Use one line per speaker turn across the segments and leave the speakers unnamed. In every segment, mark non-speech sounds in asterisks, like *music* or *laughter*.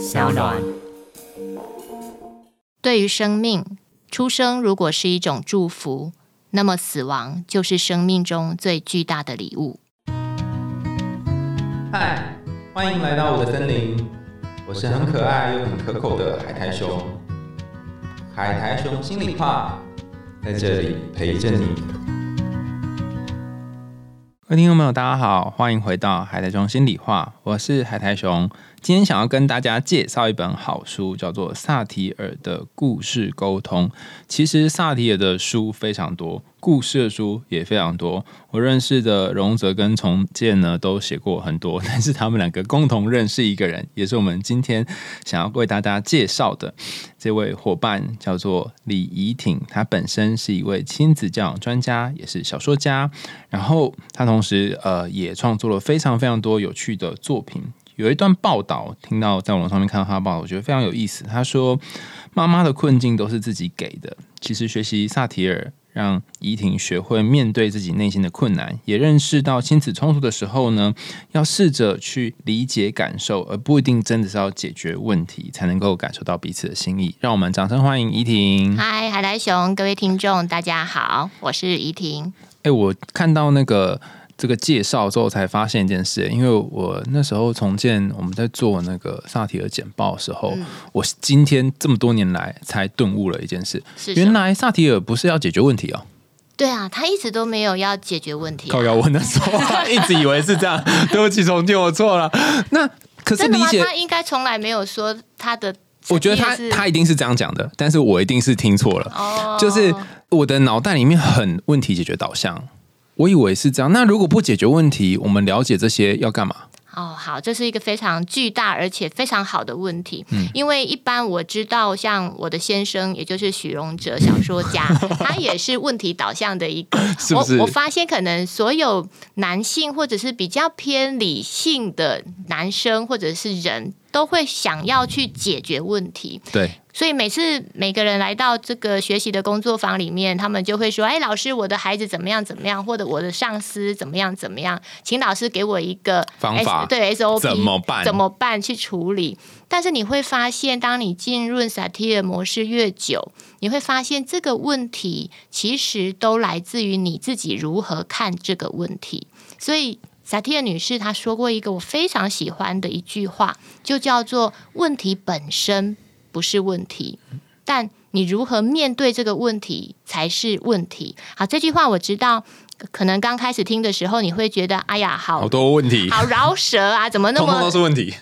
小暖。
对于生命，出生如果是一种祝福，那么死亡就是生命中最巨大的礼物。
嗨，欢迎来到我的森林，我是很可爱又很可口的海苔熊。海苔熊心里话，在这里陪着你。各位听众朋友，大家好，欢迎回到海苔熊心里话，我是海苔熊。今天想要跟大家介绍一本好书，叫做萨提尔的故事沟通。其实萨提尔的书非常多，故事的书也非常多。我认识的荣泽跟重建呢，都写过很多，但是他们两个共同认识一个人，也是我们今天想要为大家介绍的这位伙伴，叫做李怡婷。她本身是一位亲子教养专家，也是小说家。然后她同时呃也创作了非常非常多有趣的作品。有一段报道，听到在网上面看到他的报道，我觉得非常有意思。他说：“妈妈的困境都是自己给的。其实学习萨提尔，让怡婷学会面对自己内心的困难，也认识到亲子冲突的时候呢，要试着去理解感受，而不一定真的是要解决问题，才能够感受到彼此的心意。让我们掌声欢迎怡婷。*laughs*
嗨，海苔熊，各位听众，大家好，我是怡婷。
哎，我看到那个。这个介绍之后，才发现一件事，因为我那时候重建我们在做那个萨提尔简报的时候，我今天这么多年来才顿悟了一件事，原来萨提尔不是要解决问题哦。
对啊，他一直都没有要解决问题。
靠要问的时候，一直以为是这样。*laughs* 对不起，重建，我错了。那可是理解
他应该从来没有说他的。
我觉得他他一定是这样讲的，但是我一定是听错了。哦，就是我的脑袋里面很问题解决导向。我以为是这样，那如果不解决问题，我们了解这些要干嘛？
哦，好，这是一个非常巨大而且非常好的问题。嗯，因为一般我知道，像我的先生，也就是许荣哲小说家，*laughs* 他也是问题导向的一个。
是不是？
我发现可能所有男性或者是比较偏理性的男生或者是人。都会想要去解决问题，
对，
所以每次每个人来到这个学习的工作坊里面，他们就会说：“哎，老师，我的孩子怎么样怎么样，或者我的上司怎么样怎么样，请老师给我一个
方法，
对 SOP
怎么办？
怎么办去处理？”但是你会发现，当你浸润萨提尔模式越久，你会发现这个问题其实都来自于你自己如何看这个问题，所以。萨提尔女士她说过一个我非常喜欢的一句话，就叫做“问题本身不是问题，但你如何面对这个问题才是问题。”好，这句话我知道，可能刚开始听的时候你会觉得，哎呀，好好
多问题，
好饶舌啊，怎么那么
都是问题？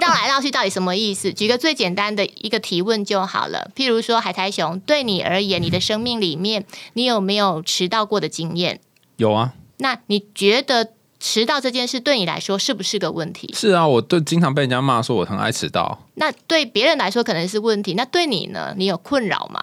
绕来绕去到底什么意思？举个最简单的一个提问就好了，譬如说，海苔熊对你而言，你的生命里面，你有没有迟到过的经验？
有啊。
那你觉得？迟到这件事对你来说是不是个问题？
是啊，我都经常被人家骂说我很爱迟到。
那对别人来说可能是问题，那对你呢？你有困扰吗？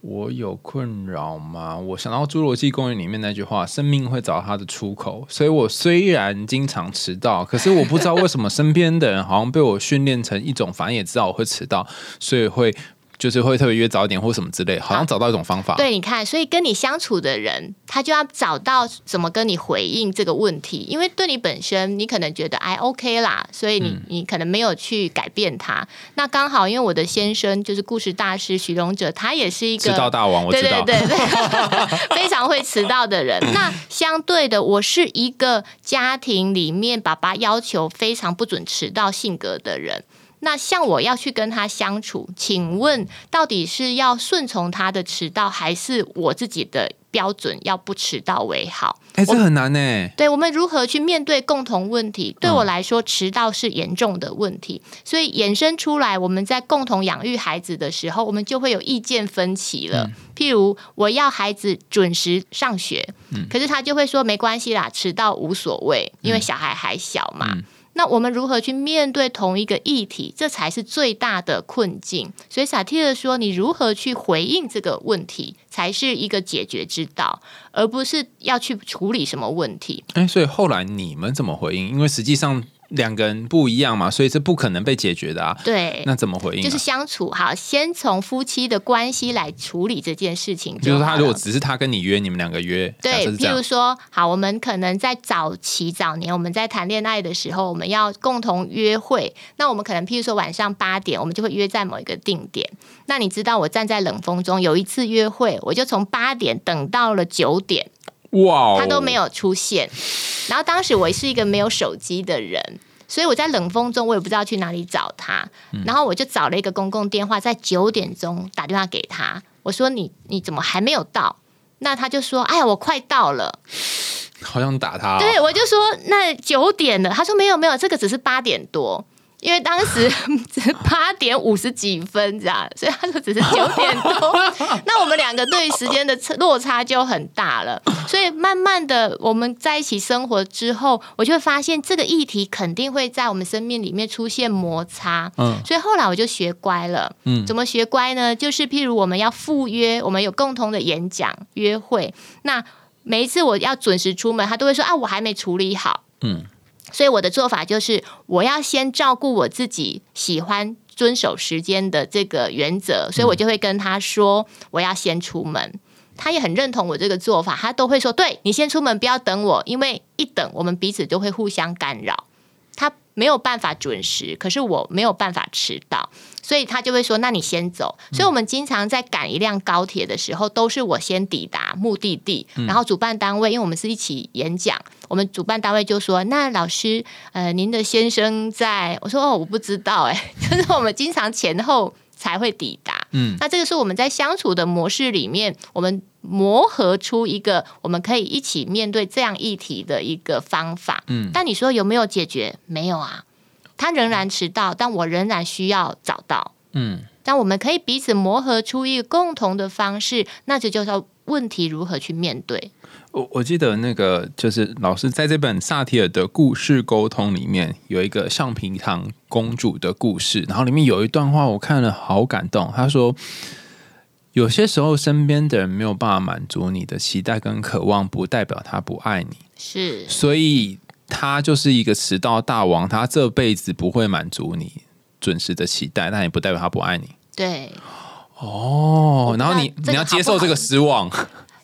我有困扰吗？我想到《侏罗纪公园》里面那句话：“生命会找它的出口。”所以，我虽然经常迟到，可是我不知道为什么身边的人好像被我训练成一种，反正也知道我会迟到，所以会。就是会特别约早一点或什么之类，好像找到一种方法。
对，你看，所以跟你相处的人，他就要找到怎么跟你回应这个问题。因为对你本身，你可能觉得哎 OK 啦，所以你你可能没有去改变他。那刚好，因为我的先生就是故事大师徐荣哲，他也是一个
迟到大王，我知道，
对对对，*laughs* 非常会迟到的人。那相对的，我是一个家庭里面爸爸要求非常不准迟到性格的人。那像我要去跟他相处，请问到底是要顺从他的迟到，还是我自己的标准要不迟到为好？
哎，这很难呢。
对我们如何去面对共同问题？对我来说，迟到是严重的问题，所以衍生出来，我们在共同养育孩子的时候，我们就会有意见分歧了。譬如我要孩子准时上学，可是他就会说没关系啦，迟到无所谓，因为小孩还小嘛。那我们如何去面对同一个议题？这才是最大的困境。所以萨提尔说，你如何去回应这个问题，才是一个解决之道，而不是要去处理什么问题。
哎，所以后来你们怎么回应？因为实际上两个人不一样嘛，所以这不可能被解决的啊。
对，
那怎么回应啊？
就是相处好，先从夫妻的关系来处理这件事情
就是他如果只是他跟你约，你们两个约，
对，譬如说，好，我们可能在早期早年我们在谈恋爱的时候，我们要共同约会，那我们可能譬如说晚上八点，我们就会约在某一个定点。那你知道，我站在冷风中，有一次约会，我就从八点等到了九点，
哇哦，
他都没有出现。然后当时我是一个没有手机的人。所以我在冷风中，我也不知道去哪里找他，然后我就找了一个公共电话，在九点钟打电话给他，我说你你怎么还没有到？那他就说：“哎呀，我快到了。
好想打他、哦。
对，我就说：“那九点了。”他说：“没有，没有，这个只是八点多，因为当时 *laughs* 八点五十几分，这样，所以他说只是九点多。*laughs* 那我们两个对于时间的差落差就很大了，所以慢慢的我们在一起生活之后，我就会发现这个议题肯定会在我们生命里面出现摩擦。
嗯
所以后来我就学乖了。
嗯
怎么学乖呢？就是譬如我们要赴约，我们有共同的演讲约会，那每一次我要准时出门，他都会说啊，我还没处理好。
嗯
所以我的做法就是，我要先照顾我自己喜欢遵守时间的这个原则，所以我就会跟他说，我要先出门。他也很认同我这个做法，他都会说：“对你先出门，不要等我，因为一等我们彼此就会互相干扰。”他没有办法准时，可是我没有办法迟到，所以他就会说：“那你先走。”所以，我们经常在赶一辆高铁的时候，都是我先抵达目的地，然后主办单位，因为我们是一起演讲，我们主办单位就说：“那老师，呃，您的先生在？”我说：“哦，我不知道，哎，*laughs* 就是我们经常前后才会抵达。”
嗯，
那这个是我们在相处的模式里面，我们磨合出一个我们可以一起面对这样议题的一个方法。
嗯
但你说有没有解决？没有啊，他仍然迟到，但我仍然需要找到。
嗯
但我们可以彼此磨合出一个共同的方式，那这就叫问题如何去面对。
我我记得那个就是老师在这本萨提尔的故事沟通里面有一个橡皮糖公主的故事，然后里面有一段话我看了好感动。他说，有些时候身边的人没有办法满足你的期待跟渴望，不代表他不爱你，
是
所以他就是一个迟到大王，他这辈子不会满足你准时的期待，但也不代表他不爱你。
对。
哦，然后你
这个
你要接受这个失望，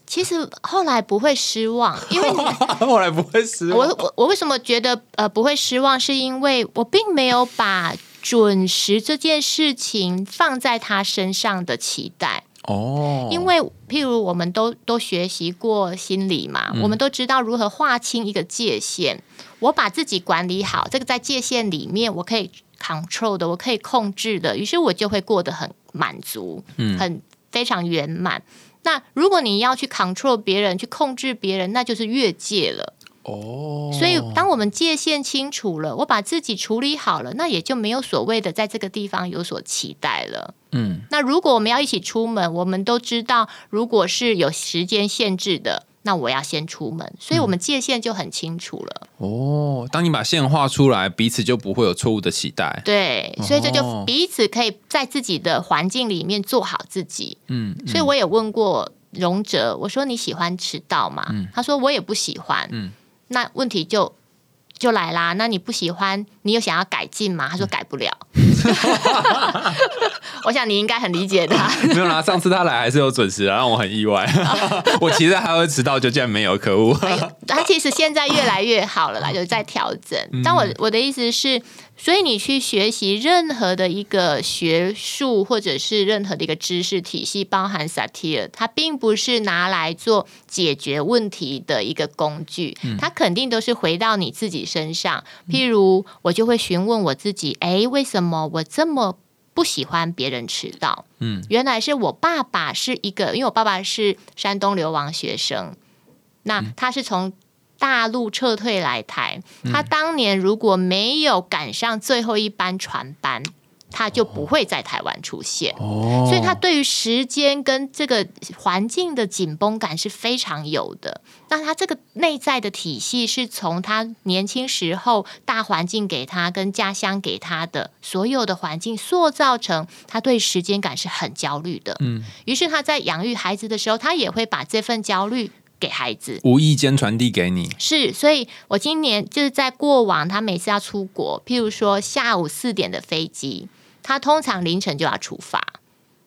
其实后来不会失望，因为 *laughs*
后来不会失
我我我为什么觉得呃不会失望，是因为我并没有把准时这件事情放在他身上的期待。
哦，
因为譬如我们都都学习过心理嘛，我们都知道如何划清一个界限。我把自己管理好，这个在界限里面我可以 control 的，我可以控制的，于是我就会过得很满足，
嗯
很非常圆满。那如果你要去 control 别人，去控制别人，那就是越界了。
哦，
所以，当我们界限清楚了，我把自己处理好了，那也就没有所谓的在这个地方有所期待了。
嗯
那如果我们要一起出门，我们都知道，如果是有时间限制的，那我要先出门，所以我们界限就很清楚了。
哦，当你把线画出来，彼此就不会有错误的期待。
对，所以这
哦
就彼此可以在自己的环境里面做好自己。
嗯，
所以我也问过荣哲，我说你喜欢迟到吗？他说我也不喜欢。
嗯
那问题就就来啦，那你不喜欢，你有想要改进吗？他说改不了。*laughs* 我想你应该很理解他。*laughs*
没有啦，上次他来还是有准时啊，让我很意外。*laughs* 我其实还会迟到，就竟然没有，可恶。
他其实现在越来越好了啦，就在调整。但我我的意思是，所以你去学习任何的一个学术或者是任何的一个知识体系，包含萨提尔，它并不是拿来做解决问题的一个工具，它肯定都是回到你自己身上。譬如我就会询问我自己，诶，为什么我这么不喜欢别人迟到？
嗯，
原来是我爸爸是一个，因为我爸爸是山东流亡学生，那他是从大陆撤退来台，他当年如果没有赶上最后一班船班，他就不会在台湾出现。
哦
所以他对于时间跟这个环境的紧绷感是非常有的。那他这个内在的体系是从他年轻时候大环境给他跟家乡给他的所有的环境塑造成他对时间感是很焦虑的。
嗯，
于是他在养育孩子的时候，他也会把这份焦虑。给孩子。
无意间传递给你，
是，所以我今年就是在过往，他每次要出国，譬如说下午四点的飞机，他通常凌晨就要出发。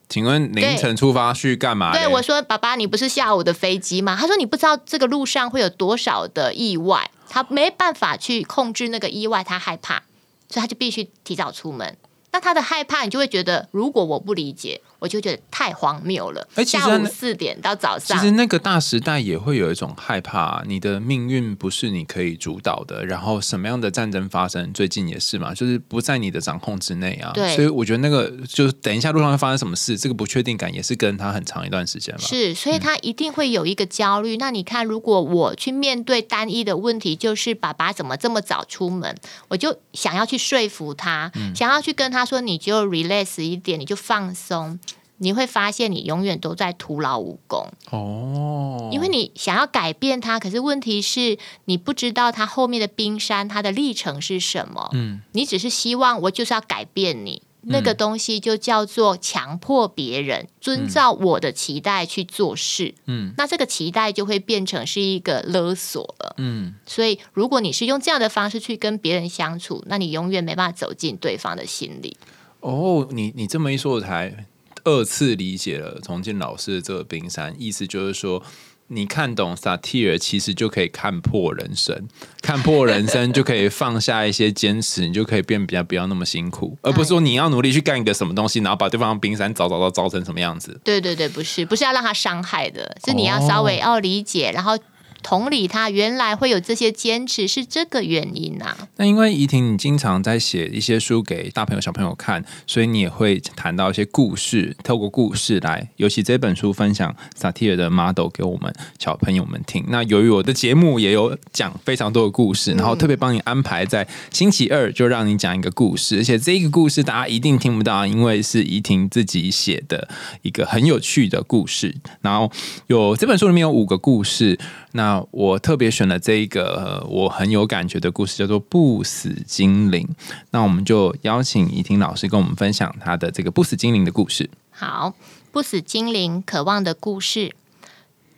请问凌晨出发去干嘛？
对我说：“爸爸，你不是下午的飞机吗？”他说：“你不知道这个路上会有多少的意外，他没办法去控制那个意外，他害怕，所以他就必须提早出门。那他的害怕，你就会觉得，如果我不理解，我就觉得太荒谬了。
哎其实
下午四点到早上
其
上，
实那个大时代也会有一种害怕，你的命运不是你可以主导的，然后什么样的战争发生，最近也是嘛，就是不在你的掌控之内啊。
对
所以我觉得那个就是等一下路上会发生什么事，这个不确定感也是跟他很长一段时间嘛。
是，所以他一定会有一个焦虑。那你看，如果我去面对单一的问题，就是爸爸怎么这么早出门，我就想要去说服他，想要去跟他说，你就 relax 一点，你就放松。你会发现，你永远都在徒劳无功，
哦，
因为你想要改变他，可是问题是你不知道他后面的冰山，它的历程是什么。
嗯，
你只是希望我就是要改变你，那个东西就叫做强迫别人遵照我的期待去做事。
嗯，
那这个期待就会变成是一个勒索了。
嗯，
所以，如果你是用这样的方式去跟别人相处，那你永远没办法走进对方的心里。
哦，你你这么一说，我才二次理解了重庆老师的这个冰山，意思就是说。你看懂 satire，，其实就可以看破人生，看破人生就可以放下一些坚持，你就可以变比较不要那么辛苦，*laughs* 而不是说你要努力去干一个什么东西，然后把对方的冰山凿凿凿凿成什么样子。
对对对，不是不是要让他伤害的，是你要稍微要理解，然后同理他原来会有这些坚持是这个原因啊。
那因为怡婷，你经常在写一些书给大朋友、小朋友看，所以你也会谈到一些故事，透过故事来，尤其这本书分享萨提尔的 model 给我们小朋友们听。那由于我的节目也有讲非常多的故事，然后特别帮你安排在星期二就让你讲一个故事，而且这个故事大家一定听不到，因为是怡婷自己写的一个很有趣的故事。然后有这本书里面有五个故事，那我特别选了这一个、我很有感觉的故事，叫做《不死精灵》。那我们就邀请怡婷老师跟我们分享她的这个不死精灵的故事。
好，不死精灵渴望的故事。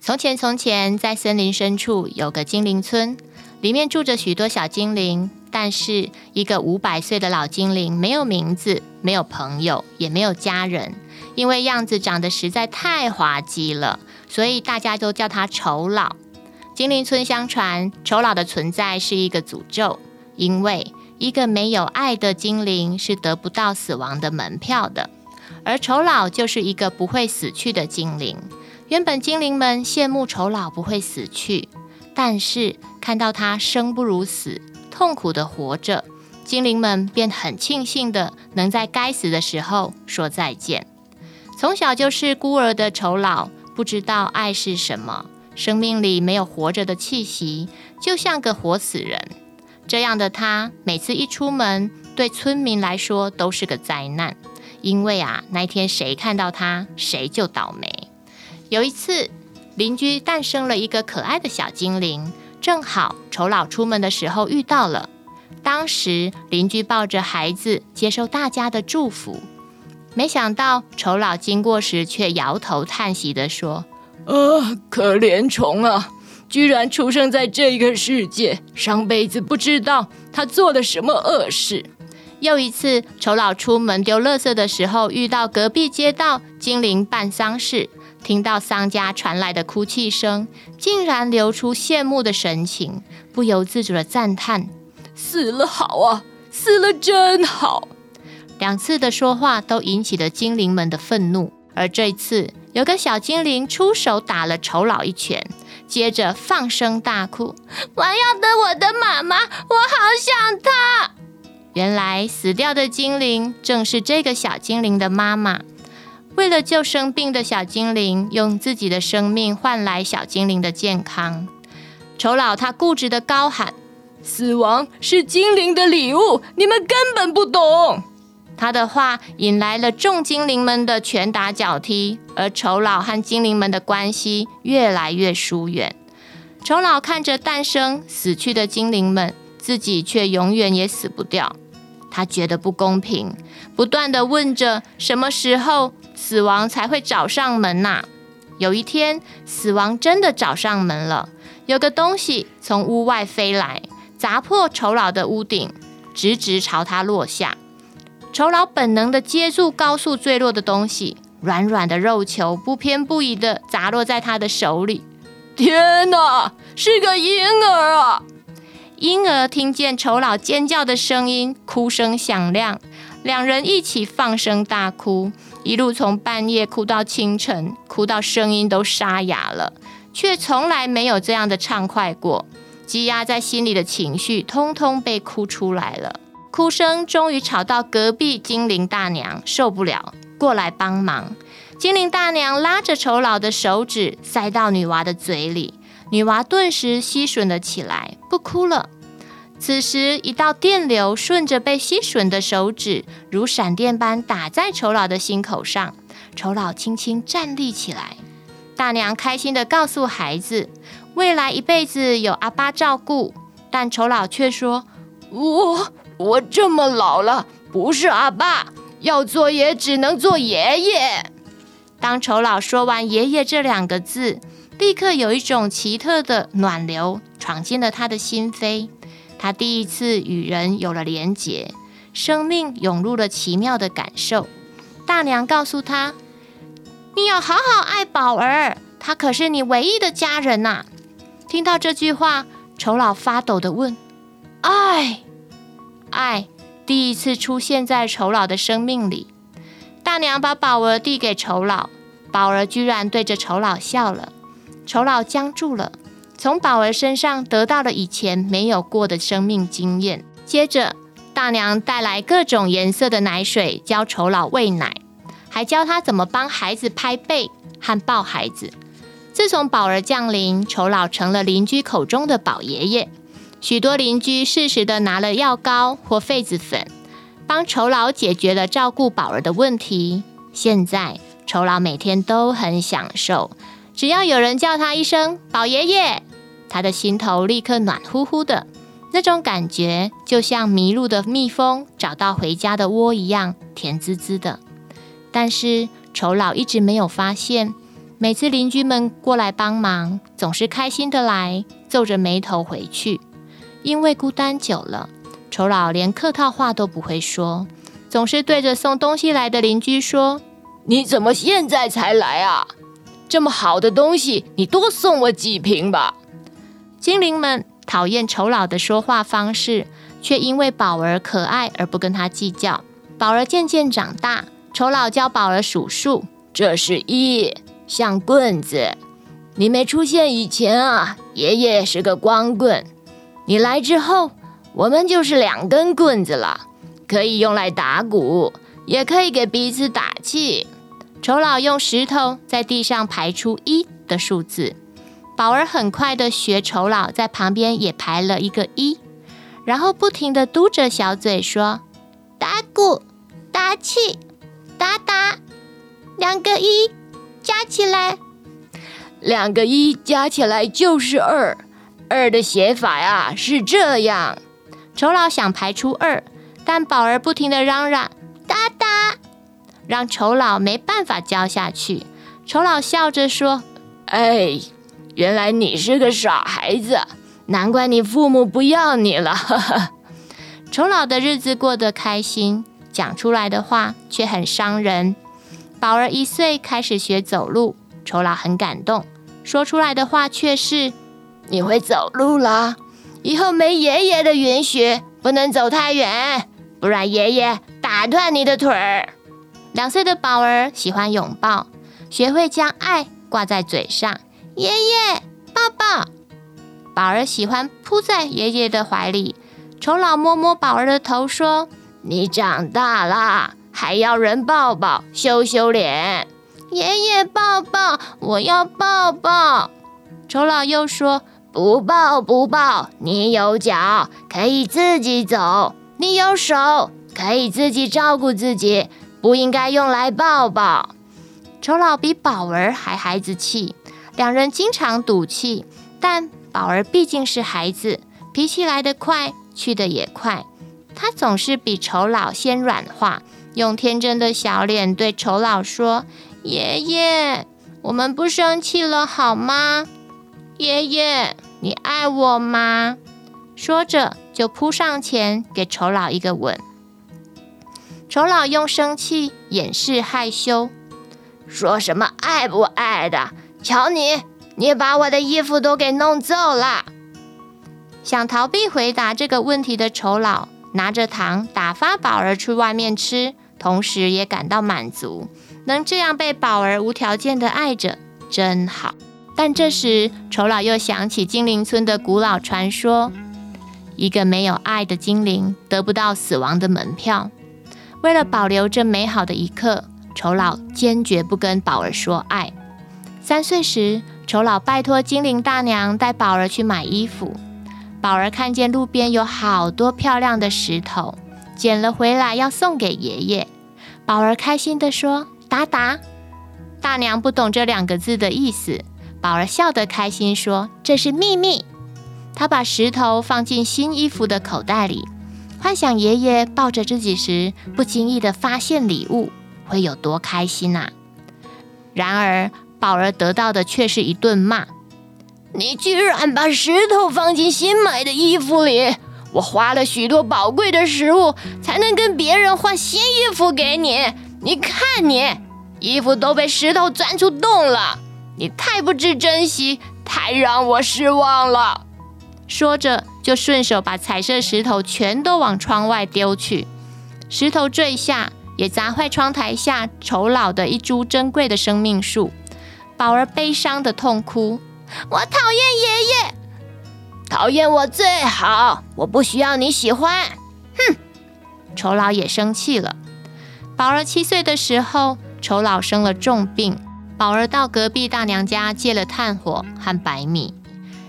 从前，从前，在森林深处有个精灵村，里面住着许多小精灵。但是，一个五百岁的老精灵没有名字，没有朋友，也没有家人，因为样子长得实在太滑稽了，所以大家都叫他丑老。精灵村相传，丑老的存在是一个诅咒，因为一个没有爱的精灵是得不到死亡的门票的。而丑老就是一个不会死去的精灵。原本精灵们羡慕丑老不会死去，但是看到他生不如死，痛苦的活着，精灵们便很庆幸的能在该死的时候说再见。从小就是孤儿的丑老，不知道爱是什么，生命里没有活着的气息，就像个活死人。这样的他，每次一出门，对村民来说都是个灾难。因为啊，那天谁看到他，谁就倒霉。有一次，邻居诞生了一个可爱的小精灵，正好丑老出门的时候遇到了。当时邻居抱着孩子接受大家的祝福，没想到丑老经过时却摇头叹息地说：“啊，可怜虫啊，居然出生在这个世界，上辈子不知道他做了什么恶事。”又一次，丑老出门丢垃圾的时候，遇到隔壁街道精灵办丧事，听到丧家传来的哭泣声，竟然流出羡慕的神情，不由自主的赞叹：“死了好啊，死了真好。”两次的说话都引起了精灵们的愤怒，而这次有个小精灵出手打了丑老一拳，接着放声大哭：“我要得我的妈妈，我好想她！”原来死掉的精灵正是这个小精灵的妈妈。为了救生病的小精灵，用自己的生命换来小精灵的健康。丑老他固执的高喊：“死亡是精灵的礼物，你们根本不懂。”他的话引来了众精灵们的拳打脚踢，而丑老和精灵们的关系越来越疏远。丑老看着诞生、死去的精灵们，自己却永远也死不掉。他觉得不公平，不断的问着：什么时候死亡才会找上门呐、有一天，死亡真的找上门了。有个东西从屋外飞来，砸破丑老的屋顶，直直朝他落下。酬劳本能的接住高速坠落的东西，软软的肉球不偏不倚的砸落在他的手里。
天哪，是个婴儿啊！
婴儿听见酬劳尖叫的声音，哭声响亮，两人一起放声大哭，一路从半夜哭到清晨，哭到声音都沙哑了，却从来没有这样的畅快过。积压在心里的情绪，通通被哭出来了。哭声终于吵到隔壁精灵大娘，受不了，过来帮忙。精灵大娘拉着丑老的手指塞到女娃的嘴里，女娃顿时吸吮了起来，不哭了。此时，一道电流顺着被吸吮的手指，如闪电般打在丑老的心口上。丑老轻轻站立起来。大娘开心地告诉孩子，未来一辈子有阿爸照顾。但丑老却说：“
我……”我这么老了，不是阿爸要做，也只能做爷爷。
当丑老说完“爷爷”这两个字，立刻有一种奇特的暖流闯进了他的心扉。他第一次与人有了连结，生命涌入了奇妙的感受。大娘告诉他：“你要好好爱宝儿，他可是你唯一的家人呐。”听到这句话，丑老发抖的问：“爱？”爱第一次出现在丑老的生命里。大娘把宝儿递给丑老，宝儿居然对着丑老笑了。丑老僵住了，从宝儿身上得到了以前没有过的生命经验。接着，大娘带来各种颜色的奶水，教丑老喂奶，还教他怎么帮孩子拍背和抱孩子。自从宝儿降临，丑老成了邻居口中的宝爷爷。许多邻居适时的拿了药膏或痱子粉，帮酬劳解决了照顾宝儿的问题。现在酬劳每天都很享受，只要有人叫他一声“宝爷爷”，他的心头立刻暖乎乎的，那种感觉就像迷路的蜜蜂找到回家的窝一样甜滋滋的。但是酬劳一直没有发现，每次邻居们过来帮忙，总是开心的来，皱着眉头回去。因为孤单久了，丑老连客套话都不会说，总是对着送东西来的邻居说：“
你怎么现在才来啊？这么好的东西，你多送我几瓶吧。”
精灵们讨厌丑老的说话方式，却因为宝儿可爱而不跟他计较。宝儿渐渐长大，丑老教宝儿数数：“
这是一，像棍子。你没出现以前啊，爷爷是个光棍。”你来之后，我们就是两根棍子了，可以用来打鼓，也可以给彼此打气。
丑老用石头在地上排出一的数字，宝儿很快的学丑老在旁边也排了一个一，然后不停的嘟着小嘴说：“打鼓，打气，打打，两个一加起来，
两个一加起来就是二。”二的写法呀是这样，
丑老想排出二，但宝儿不停的嚷嚷哒哒，让丑老没办法教下去。丑老笑着说：“
哎，原来你是个傻孩子，难怪你父母不要你了。*laughs* ”
丑老的日子过得开心，讲出来的话却很伤人。宝儿一岁开始学走路，丑老很感动，说出来的话却是。
你会走路了，以后没爷爷的允许，不能走太远，不然爷爷打断你的腿儿。
两岁的宝儿喜欢拥抱，学会将爱挂在嘴上。爷爷抱抱。宝儿喜欢扑在爷爷的怀里。丑老摸摸宝儿的头，说：“
你长大了，还要人抱抱，羞羞脸。”
爷爷抱抱，我要抱抱。丑老又说。
不抱不抱，你有脚可以自己走，你有手可以自己照顾自己，不应该用来抱抱。
丑老比宝儿还孩子气，两人经常赌气，但宝儿毕竟是孩子，脾气来得快，去得也快。他总是比丑老先软化，用天真的小脸对丑老说：“爷爷，我们不生气了好吗？爷爷，你爱我吗？说着就扑上前给丑老一个吻。丑老用生气掩饰害羞，
说什么爱不爱的？瞧你，你把我的衣服都给弄皱了。
想逃避回答这个问题的丑老，拿着糖打发宝儿去外面吃，同时也感到满足，能这样被宝儿无条件的爱着，真好。但这时，丑老又想起精灵村的古老传说：一个没有爱的精灵得不到死亡的门票。为了保留这美好的一刻，丑老坚决不跟宝儿说爱。三岁时，丑老拜托精灵大娘带宝儿去买衣服。宝儿看见路边有好多漂亮的石头，捡了回来要送给爷爷。宝儿开心地说：“达达。”大娘不懂这两个字的意思。宝儿笑得开心，说：“这是秘密。”他把石头放进新衣服的口袋里，幻想爷爷抱着自己时，不经意的发现礼物会有多开心呐！然而，宝儿得到的却是一顿骂：“
你居然把石头放进新买的衣服里！我花了许多宝贵的食物，才能跟别人换新衣服给你。你看，你衣服都被石头钻出洞了。”你太不知珍惜，太让我失望了。
说着，就顺手把彩色石头全都往窗外丢去。石头坠下，也砸坏窗台下丑老的一株珍贵的生命树。宝儿悲伤的痛哭：“我讨厌爷爷，
讨厌我最好，我不需要你喜欢。”
哼！丑老也生气了。宝儿七岁的时候，丑老生了重病。宝儿到隔壁大娘家借了炭火和白米，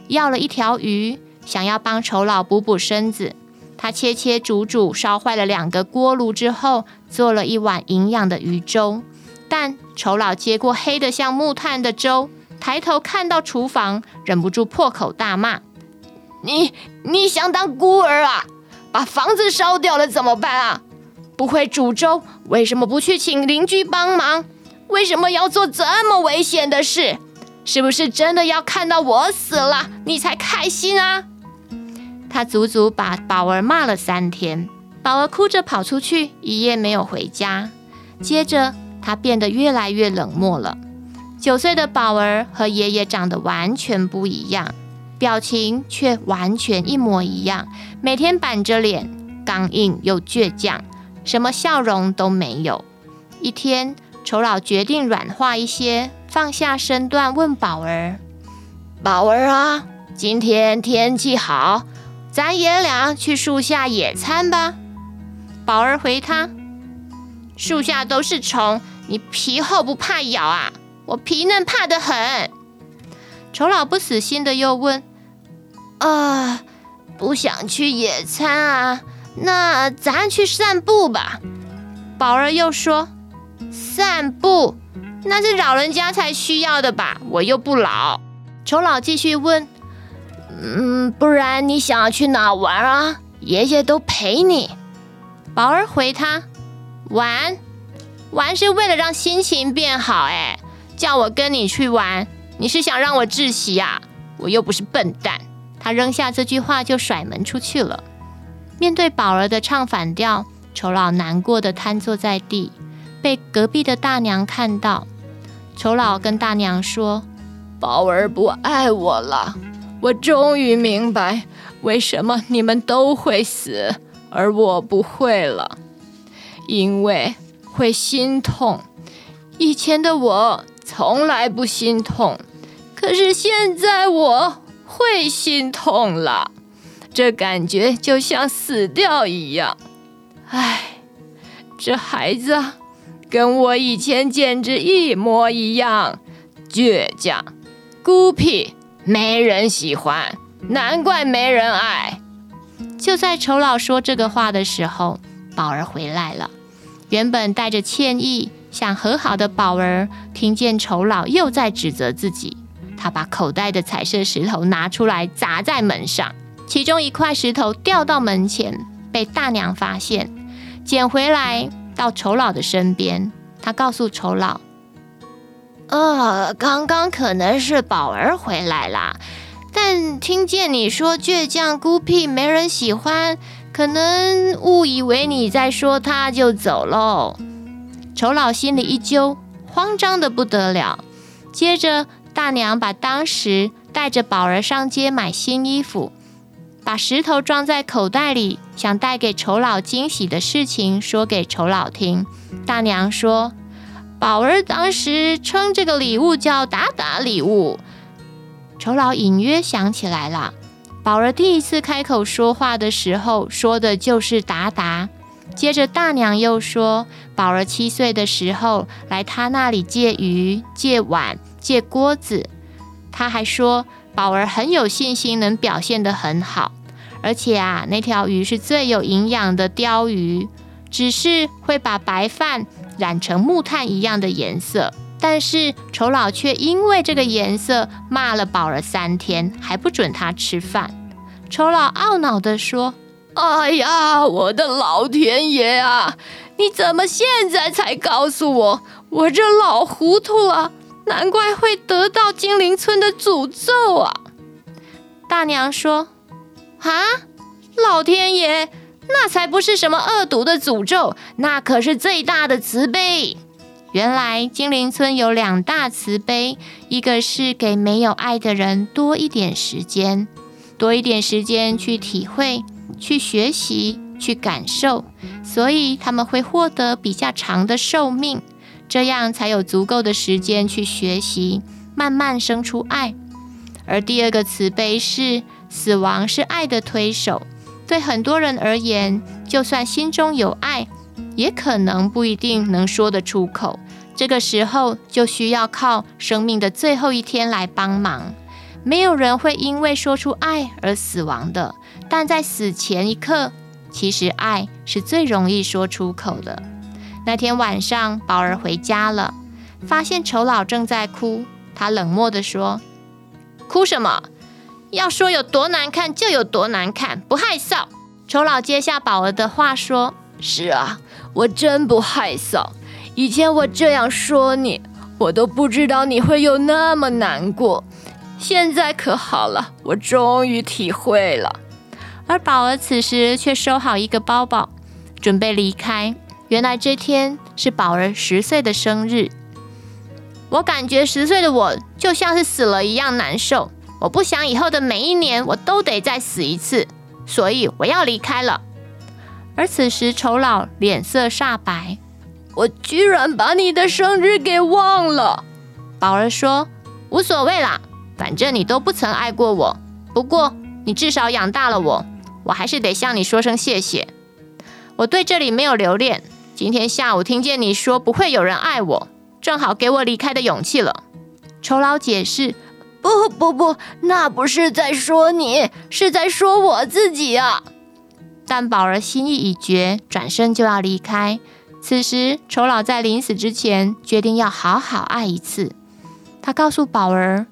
要了一条鱼，想要帮丑老补补身子。他切切煮煮，烧坏了两个锅炉之后，做了一碗营养的鱼粥。但丑老接过黑的像木炭的粥，抬头看到厨房，忍不住破口大骂：“
你你想当孤儿啊？把房子烧掉了怎么办啊？不会煮粥，为什么不去请邻居帮忙？”为什么要做这么危险的事？是不是真的要看到我死了你才开心啊？
他足足把宝儿骂了三天，宝儿哭着跑出去，一夜没有回家。接着，他变得越来越冷漠了。九岁的宝儿和爷爷长得完全不一样，表情却完全一模一样，每天板着脸，刚硬又倔强，什么笑容都没有。一天。丑老决定软化一些，放下身段问宝儿：“
宝儿啊，今天天气好，咱爷俩去树下野餐吧。”
宝儿回他：“树下都是虫，你皮厚不怕咬啊？我皮嫩怕得很。”丑老不死心的又问：“
啊，不想去野餐啊？那咱去散步吧。”
宝儿又说。散步，那是老人家才需要的吧？我又不老。
丑老继续问：“嗯，不然你想要去哪玩啊？爷爷都陪你。”
宝儿回他：“玩，玩是为了让心情变好。哎，叫我跟你去玩，你是想让我窒息呀？我又不是笨蛋。”他扔下这句话就甩门出去了。面对宝儿的唱反调，丑老难过的瘫坐在地。被隔壁的大娘看到，丑老跟大娘说：“
宝儿不爱我了，我终于明白为什么你们都会死，而我不会了，因为会心痛。以前的我从来不心痛，可是现在我会心痛了，这感觉就像死掉一样。唉，这孩子。”跟我以前简直一模一样，倔强、孤僻，没人喜欢，难怪没人爱。
就在丑老说这个话的时候，宝儿回来了。原本带着歉意想和好的宝儿，听见丑老又在指责自己，他把口袋的彩色石头拿出来砸在门上，其中一块石头掉到门前，被大娘发现，捡回来。到丑老的身边，他告诉丑老：“
呃，刚刚可能是宝儿回来啦，但听见你说倔强孤僻没人喜欢，可能误以为你在说他就走喽。
丑老心里一揪，慌张的不得了。接着，大娘把当时带着宝儿上街买新衣服，把石头装在口袋里，想带给丑老惊喜的事情说给丑老听。大娘说。宝儿当时称这个礼物叫“达达礼物”，丑老隐约想起来了。宝儿第一次开口说话的时候，说的就是“达达”。接着大娘又说，宝儿七岁的时候来他那里借鱼、借碗、借锅子。他还说，宝儿很有信心，能表现得很好，而且啊，那条鱼是最有营养的鲷鱼，只是会把白饭。染成木炭一样的颜色，但是丑老却因为这个颜色骂了宝儿三天，还不准他吃饭。丑老懊恼地说：“
哎呀，我的老天爷啊！你怎么现在才告诉我？我这老糊涂了，难怪会得到精灵村的诅咒啊！”
大娘说：“啊，老天爷！”那才不是什么恶毒的诅咒，那可是最大的慈悲。原来精灵村有两大慈悲，一个是给没有爱的人多一点时间，多一点时间去体会、去学习、去感受，所以他们会获得比较长的寿命，这样才有足够的时间去学习，慢慢生出爱。而第二个慈悲是死亡是爱的推手。对很多人而言，就算心中有爱，也可能不一定能说得出口。这个时候就需要靠生命的最后一天来帮忙。没有人会因为说出爱而死亡的，但在死前一刻，其实爱是最容易说出口的。那天晚上，宝儿回家了，发现丑老正在哭。他冷漠地说：“哭什么？”要说有多难看就有多难看，不害臊。丑老接下宝儿的话说：“
是啊，我真不害臊。以前我这样说你，我都不知道你会有那么难过。现在可好了，我终于体会了。”
而宝儿此时却收好一个包包，准备离开。原来这天是宝儿十岁的生日。我感觉十岁的我就像是死了一样难受。我不想以后的每一年我都得再死一次，所以我要离开了。而此时丑老脸色煞白，
我居然把你的生日给忘了。
宝儿说：“无所谓啦，反正你都不曾爱过我。不过你至少养大了我，我还是得向你说声谢谢。我对这里没有留恋。今天下午听见你说不会有人爱我，正好给我离开的勇气了。”丑老解释。
不不不，那不是在说你，是在说我自己啊！
但宝儿心意已决，转身就要离开。此时，丑老在临死之前决定要好好爱一次。他告诉宝儿：“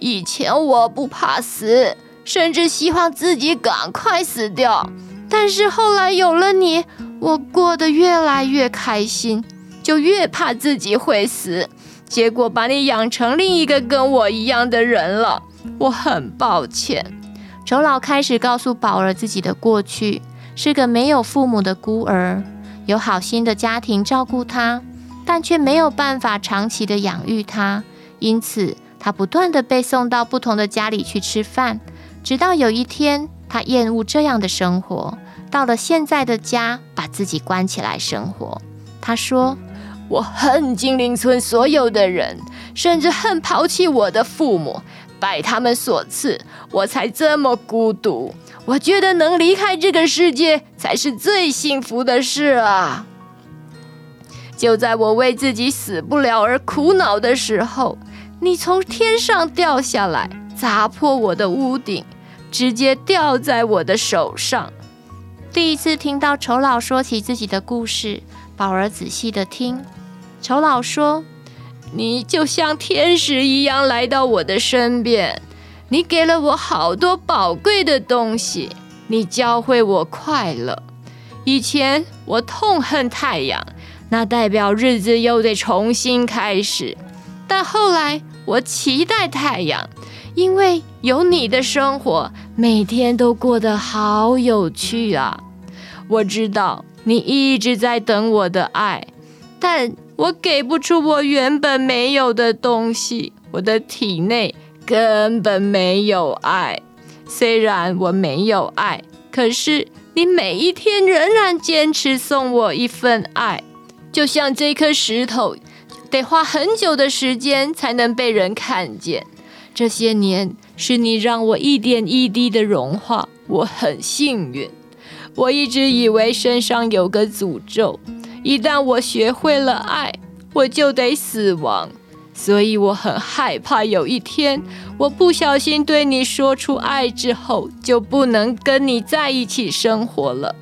以前我不怕死，甚至希望自己赶快死掉。但是后来有了你，我过得越来越开心，就越怕自己会死。”结果把你养成另一个跟我一样的人了，我很抱歉。
丑老开始告诉宝儿自己的过去，是个没有父母的孤儿，有好心的家庭照顾他，但却没有办法长期的养育他，因此他不断的被送到不同的家里去吃饭，直到有一天他厌恶这样的生活，到了现在的家，把自己关起来生活。他说。
我恨精灵村所有的人，甚至恨抛弃我的父母，拜他们所赐，我才这么孤独。我觉得能离开这个世界才是最幸福的事啊！就在我为自己死不了而苦恼的时候，你从天上掉下来，砸破我的屋顶，直接掉在我的手上。
第一次听到丑老说起自己的故事。宝儿仔细的听，丑老说：“
你就像天使一样来到我的身边，你给了我好多宝贵的东西，你教会我快乐。以前我痛恨太阳，那代表日子又得重新开始。
但后来我期待太阳，因为有你的生活，每天都过得好有趣啊！我知道你一直在等我的爱，但我给不出我原本没有的东西。我的体内根本没有爱。虽然我没有爱，可是你每一天仍然坚持送我一份爱，就像这颗石头，得花很久的时间才能被人看见。这些年是你让我一点一滴的融化，我很幸运。我一直以为身上有个诅咒，一旦我学会了爱，我就得死亡。所以我很害怕有一天我不小心对你说出爱之后，就不能跟你在一起生活了。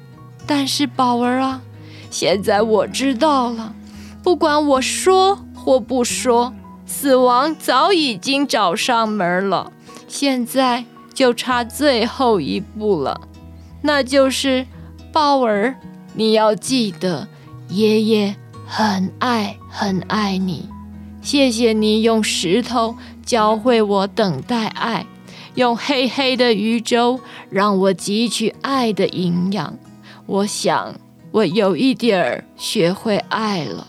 但是宝儿啊，现在我知道了，不管我说或不说，死亡早已经找上门了。现在就差最后一步了。那就是宝儿，你要记得，爷爷很爱很爱你。谢谢你用石头教会我等待爱，用黑黑的鱼粥让我汲取爱的营养。我想我有一点儿学会爱了。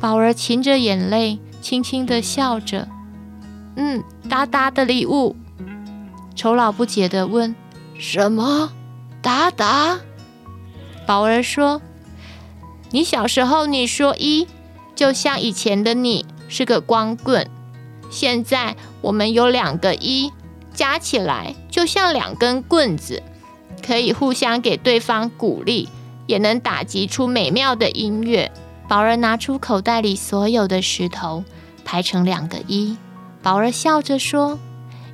宝儿噙着眼泪，轻轻地笑着。嗯，达达的礼物。丑老不解地问。
什么？达达？
宝儿说：“你小时候，你说一，就像以前的你是个光棍。现在我们有两个一，加起来就像两根棍子，可以互相给对方鼓励，也能打击出美妙的音乐。”宝儿拿出口袋里所有的石头，排成两个一。宝儿笑着说：“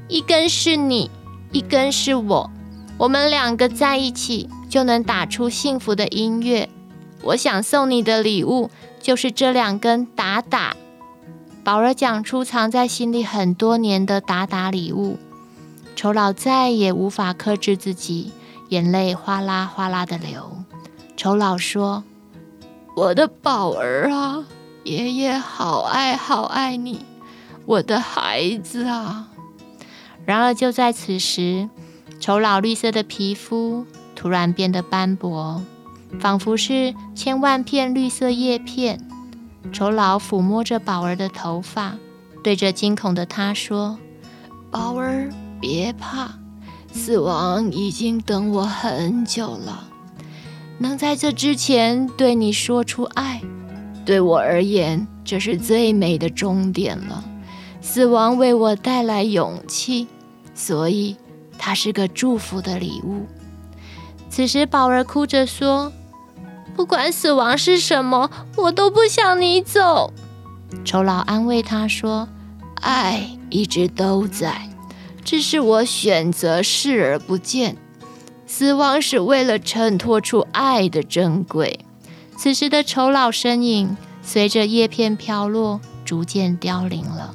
一根是你，一根是我。”我们两个在一起就能打出幸福的音乐。我想送你的礼物就是这两根打打。宝儿讲出藏在心里很多年的打打礼物。丑老再也无法克制自己，眼泪哗啦哗啦的流。丑老说：“
我的宝儿啊，爷爷好爱好爱你，我的孩子啊。”
然而就在此时。丑老绿色的皮肤突然变得斑驳，仿佛是千万片绿色叶片。丑老抚摸着宝儿的头发，对着惊恐的他说：“
宝儿，别怕，死亡已经等我很久了。能在这之前对你说出爱，对我而言，这是最美的终点了。死亡为我带来勇气，所以。”它是个祝福的礼物。
此时，宝儿哭着说：“不管死亡是什么，我都不想你走。”
丑老安慰他说：“爱一直都在，只是我选择视而不见。死亡是为了衬托出爱的珍贵。”
此时的丑老身影随着叶片飘落，逐渐凋零了。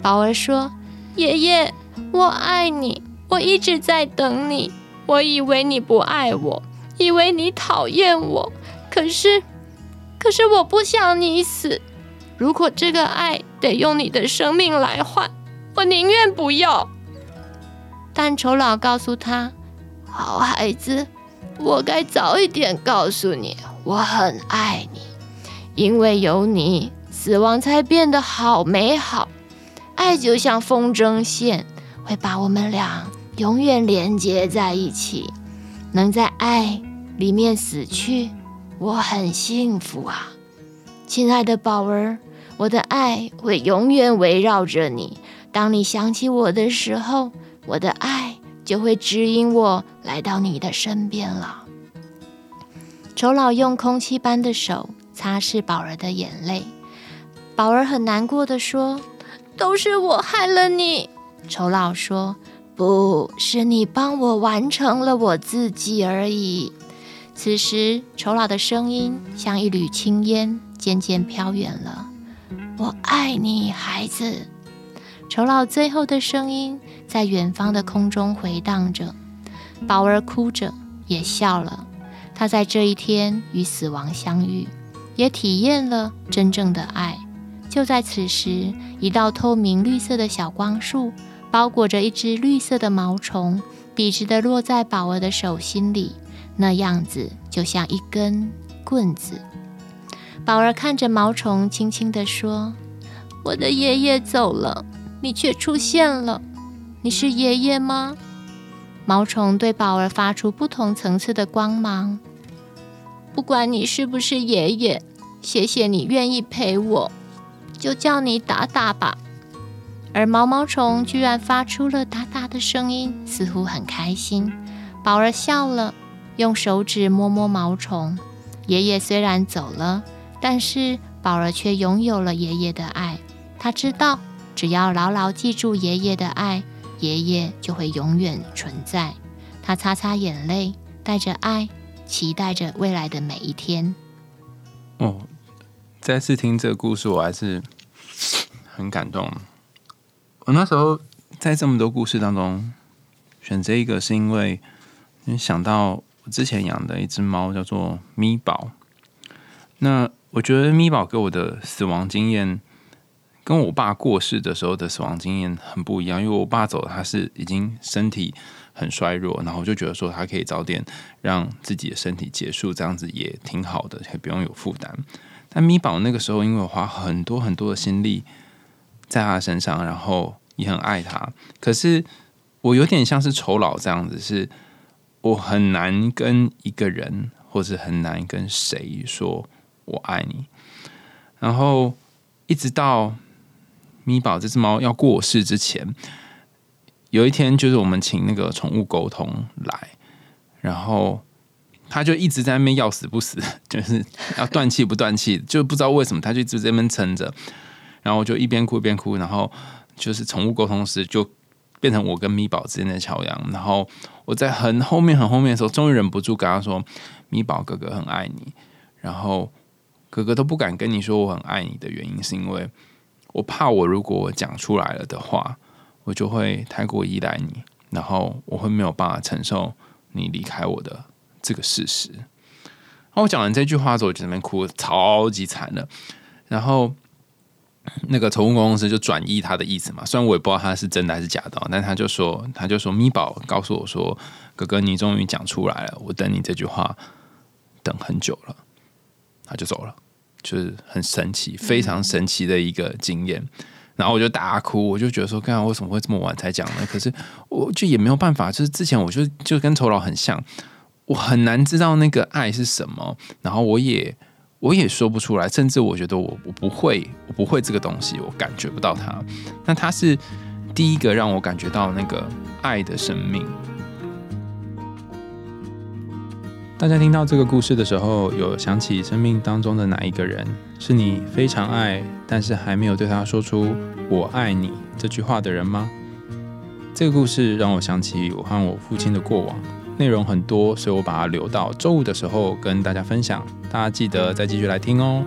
宝儿说：“爷爷，我爱你。”我一直在等你，我以为你不爱我，以为你讨厌我，可是，可是我不想你死。如果这个爱得用你的生命来换，我宁愿不要。但丑老告诉他：“
好孩子，我该早一点告诉你，我很爱你，因为有你，死亡才变得好美好。爱就像风筝线，会把我们俩。”永远连接在一起，能在爱里面死去，我很幸福啊，亲爱的宝儿，我的爱会永远围绕着你。当你想起我的时候，我的爱就会指引我来到你的身边了。
丑老用空气般的手擦拭宝儿的眼泪，宝儿很难过的说：“都是我害了你。”
丑老说。不是你帮我完成了我自己而已。
此时，丑老的声音像一缕青烟，渐渐飘远了。
我爱你，孩子。
丑老最后的声音在远方的空中回荡着。宝儿哭着，也笑了。他在这一天与死亡相遇，也体验了真正的爱。
就在此时，一道透明绿色的小光束包裹着一只绿色的毛虫，笔直地落在宝儿的手心里，那样子就像一根棍子。宝儿看着毛虫，轻轻地说：“我的爷爷走了，你却出现了。你是爷爷吗？”毛虫对宝儿发出不同层次的光芒。不管你是不是爷爷，谢谢你愿意陪我，就叫你打打吧。而毛毛虫居然发出了哒哒的声音，似乎很开心。宝儿笑了，用手指摸摸毛虫。爷爷虽然走了。但是宝儿却拥有了爷爷的爱，他知道只要牢牢记住爷爷的爱，爷爷就会永远存在。他擦擦眼泪，带着爱，期待着未来的每一天。
哦，再次听这个故事，我还是很感动。我那时候在这么多故事当中选这一个，是因为想到我之前养的一只猫叫做咪宝，那。我觉得咪宝给我的死亡经验，跟我爸过世的时候的死亡经验很不一样。因为我爸走了，他是已经身体很衰弱，然后我就觉得说他可以早点让自己的身体结束，这样子也挺好的，也不用有负担。但咪宝那个时候，因为我花很多很多的心力在他身上，然后也很爱他，可是我有点像是酬劳这样子，是我很难跟一个人，或者很难跟谁说。我爱你，然后一直到咪宝这只猫要过世之前，有一天就是我们请那个宠物沟通来，然后他就一直在那边要死不死，*laughs* 就是要断气不断气，就不知道为什么他就一直在那边撑着，然后我就一边哭一边哭，然后就是宠物沟通师就变成我跟咪宝之间的桥梁，然后我在很后面很后面的时候，终于忍不住跟他说：“咪宝哥哥很爱你。”然后。哥哥都不敢跟你说我很爱你的原因，是因为我怕我如果我讲出来了的话，我就会太过依赖你，然后我会没有办法承受你离开我的这个事实。然后我讲完这句话之后，我就在那边哭超级惨的。然后那个宠物公司就转译他的意思嘛，虽然我也不知道他是真的还是假的，但他就说，他就说咪宝告诉我说，哥哥你终于讲出来了，我等你这句话等很久了，他就走了。就是很神奇，非常神奇的一个经验。然后我就大哭，我就觉得说，刚刚为什么会这么晚才讲呢？可是我就也没有办法，就是之前我就就跟酬劳很像，我很难知道那个爱是什么，然后我也我也说不出来，甚至我觉得我我不会，我不会这个东西，我感觉不到它。那它是第一个让我感觉到那个爱的生命。大家听到这个故事的时候，有想起生命当中的哪一个人是你非常爱，但是还没有对他说出“我爱你”这句话的人吗？这个故事让我想起我和我父亲的过往，内容很多，所以我把它留到周五的时候跟大家分享。大家记得再继续来听哦。